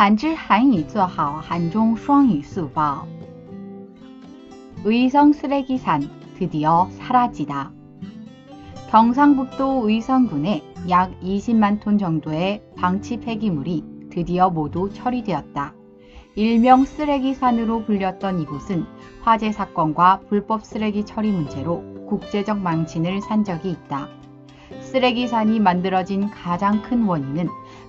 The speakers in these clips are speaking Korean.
한知한이做好한중双语速报 의성 쓰레기산 드디어 사라지다. 경상북도 의성군에 약 20만 톤 정도의 방치 폐기물이 드디어 모두 처리되었다. 일명 쓰레기산으로 불렸던 이곳은 화재 사건과 불법 쓰레기 처리 문제로 국제적 망신을 산 적이 있다. 쓰레기산이 만들어진 가장 큰 원인은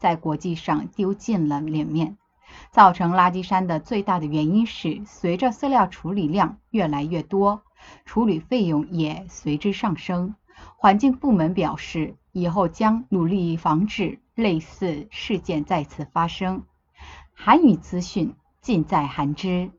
在国际上丢尽了脸面。造成垃圾山的最大的原因是，随着饲料处理量越来越多，处理费用也随之上升。环境部门表示，以后将努力防止类似事件再次发生。韩语资讯尽在韩知。